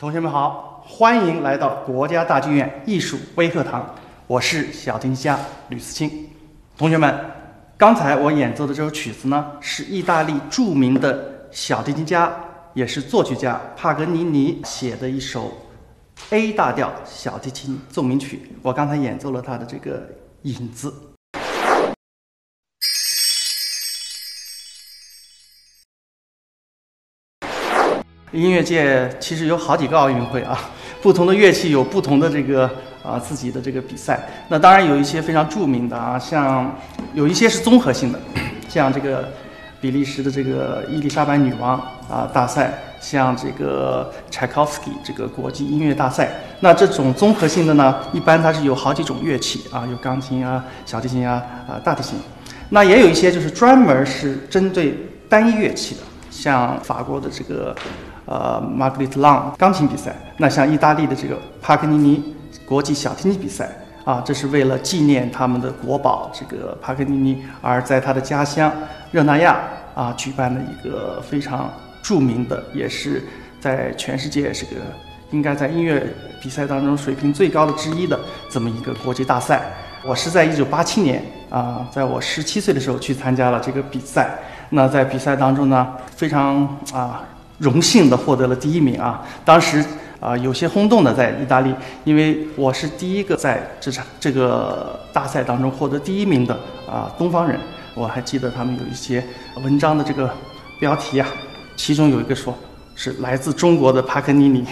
同学们好，欢迎来到国家大剧院艺术微课堂，我是小提琴家吕思清。同学们，刚才我演奏的这首曲子呢，是意大利著名的小提琴家，也是作曲家帕格尼尼写的一首 A 大调小提琴奏鸣曲。我刚才演奏了他的这个影子。音乐界其实有好几个奥运会啊，不同的乐器有不同的这个啊自己的这个比赛。那当然有一些非常著名的啊，像有一些是综合性的，像这个比利时的这个伊丽莎白女王啊大赛，像这个柴可夫斯基这个国际音乐大赛。那这种综合性的呢，一般它是有好几种乐器啊，有钢琴啊、小提琴啊、啊大提琴。那也有一些就是专门是针对单一乐器的，像法国的这个。呃，玛格丽特·朗钢琴比赛，那像意大利的这个帕格尼尼国际小提琴比赛啊，这是为了纪念他们的国宝这个帕格尼尼，而在他的家乡热那亚啊举办的一个非常著名的，也是在全世界这个应该在音乐比赛当中水平最高的之一的这么一个国际大赛。我是在一九八七年啊，在我十七岁的时候去参加了这个比赛。那在比赛当中呢，非常啊。荣幸的获得了第一名啊！当时啊有些轰动的在意大利，因为我是第一个在这场这个大赛当中获得第一名的啊东方人。我还记得他们有一些文章的这个标题啊，其中有一个说是来自中国的帕克尼尼。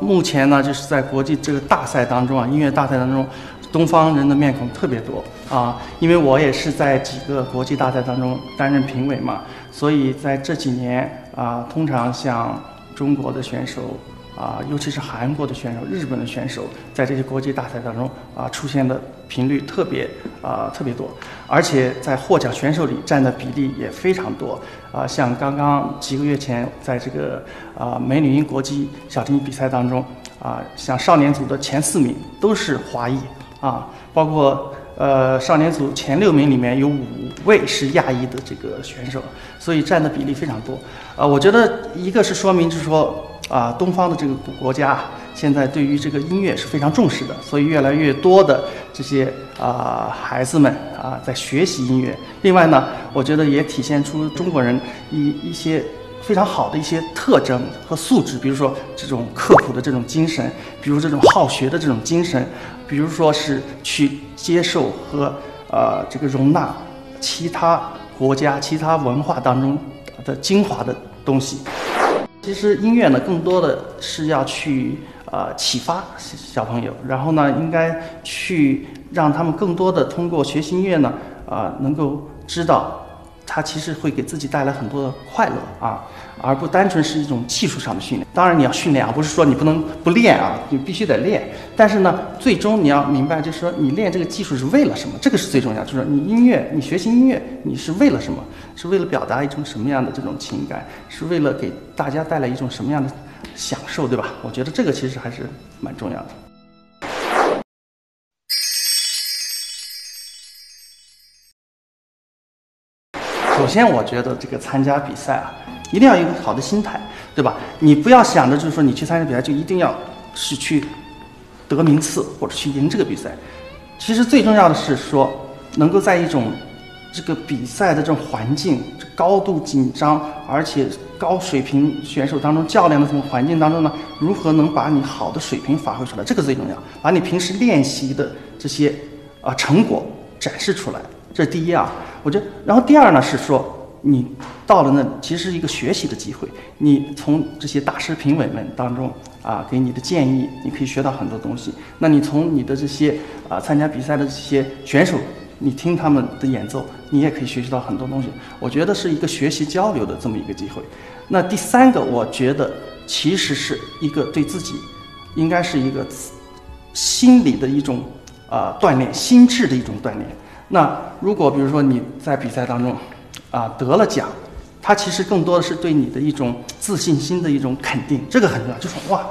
目前呢，就是在国际这个大赛当中啊，音乐大赛当中，东方人的面孔特别多啊，因为我也是在几个国际大赛当中担任评委嘛。所以在这几年啊，通常像中国的选手啊，尤其是韩国的选手、日本的选手，在这些国际大赛当中啊，出现的频率特别啊特别多，而且在获奖选手里占的比例也非常多啊。像刚刚几个月前，在这个啊美女音国际小提琴比赛当中啊，像少年组的前四名都是华裔啊，包括。呃，少年组前六名里面有五位是亚裔的这个选手，所以占的比例非常多。啊，我觉得一个是说明，就是说啊，东方的这个国家现在对于这个音乐是非常重视的，所以越来越多的这些啊孩子们啊在学习音乐。另外呢，我觉得也体现出中国人一一些非常好的一些特征和素质，比如说这种刻苦的这种精神，比如这种好学的这种精神。比如说是去接受和呃这个容纳其他国家、其他文化当中的精华的东西。其实音乐呢，更多的是要去呃启发小朋友，然后呢，应该去让他们更多的通过学习音乐呢，啊，能够知道。它其实会给自己带来很多的快乐啊，而不单纯是一种技术上的训练。当然你要训练啊，不是说你不能不练啊，你必须得练。但是呢，最终你要明白，就是说你练这个技术是为了什么？这个是最重要。就是你音乐，你学习音乐，你是为了什么？是为了表达一种什么样的这种情感？是为了给大家带来一种什么样的享受，对吧？我觉得这个其实还是蛮重要的。首先，我觉得这个参加比赛啊，一定要有一个好的心态，对吧？你不要想着就是说你去参加比赛就一定要是去得名次或者去赢这个比赛。其实最重要的是说，能够在一种这个比赛的这种环境，高度紧张而且高水平选手当中较量的这种环境当中呢，如何能把你好的水平发挥出来？这个最重要，把你平时练习的这些啊成果展示出来。这是第一啊，我觉得，然后第二呢是说，你到了那其实是一个学习的机会，你从这些大师评委们当中啊给你的建议，你可以学到很多东西。那你从你的这些啊参加比赛的这些选手，你听他们的演奏，你也可以学习到很多东西。我觉得是一个学习交流的这么一个机会。那第三个，我觉得其实是一个对自己，应该是一个心理的一种啊锻炼，心智的一种锻炼。那如果比如说你在比赛当中，啊得了奖，它其实更多的是对你的一种自信心的一种肯定，这个很重要。就说哇，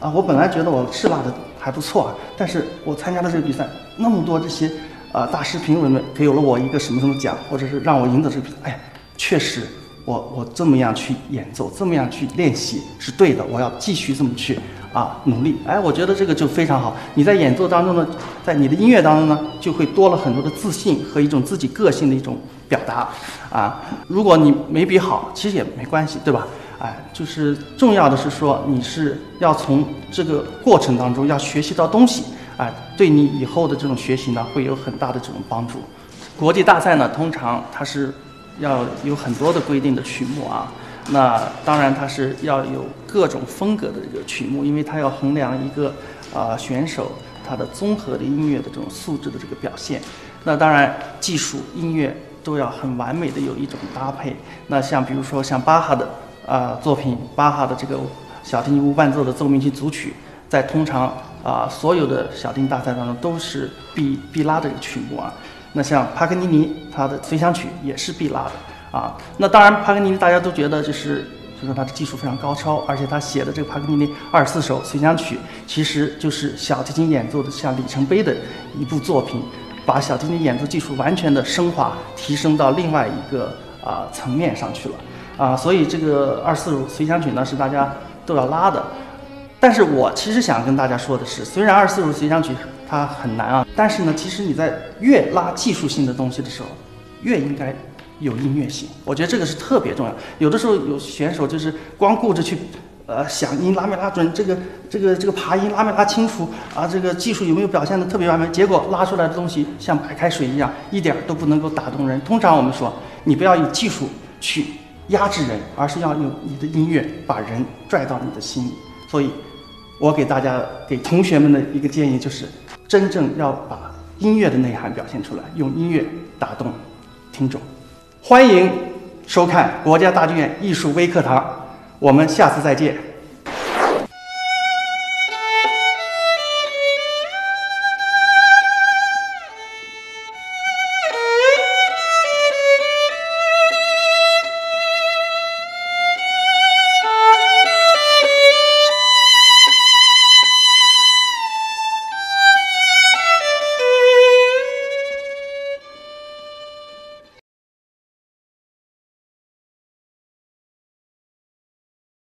啊我本来觉得我是拉的还不错啊，但是我参加了这个比赛，那么多这些啊大师评委们给了我一个什么什么奖，或者是让我赢得这个比赛，哎，确实我我这么样去演奏，这么样去练习是对的，我要继续这么去啊努力。哎，我觉得这个就非常好。你在演奏当中呢，在你的音乐当中呢，就会多了很多的自信和一种自己个性的一种表达啊。如果你没比好，其实也没关系，对吧？哎，就是重要的是说，你是要从这个过程当中要学习到东西，哎，对你以后的这种学习呢，会有很大的这种帮助。国际大赛呢，通常它是要有很多的规定的曲目啊，那当然它是要有各种风格的这个曲目，因为它要衡量一个啊选手他的综合的音乐的这种素质的这个表现。那当然技术音乐都要很完美的有一种搭配。那像比如说像巴哈的。啊，作品巴哈的这个小提琴无伴奏的奏鸣曲组曲，在通常啊所有的小提琴大赛当中都是必必拉的一个曲目啊。那像帕格尼尼他的随想曲也是必拉的啊。那当然，帕格尼尼大家都觉得就是就说他的技术非常高超，而且他写的这个帕格尼尼二十四首随想曲，其实就是小提琴演奏的像里程碑的一部作品，把小提琴演奏技术完全的升华提升到另外一个啊层面上去了。啊，所以这个二四五随想曲呢是大家都要拉的，但是我其实想跟大家说的是，虽然二四五随想曲它很难啊，但是呢，其实你在越拉技术性的东西的时候，越应该有音乐性。我觉得这个是特别重要。有的时候有选手就是光顾着去，呃，响音拉没拉准，这个这个这个爬音拉没拉清楚啊，这个技术有没有表现的特别完美，结果拉出来的东西像白开水一样，一点都不能够打动人。通常我们说，你不要以技术去。压制人，而是要用你的音乐把人拽到你的心里。所以，我给大家、给同学们的一个建议就是，真正要把音乐的内涵表现出来，用音乐打动听众。欢迎收看国家大剧院艺术微课堂，我们下次再见。